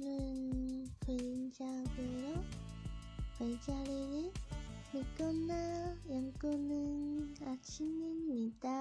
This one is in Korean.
눈 그림자고요. 별자리를 믿거나 양고는 아침입니다.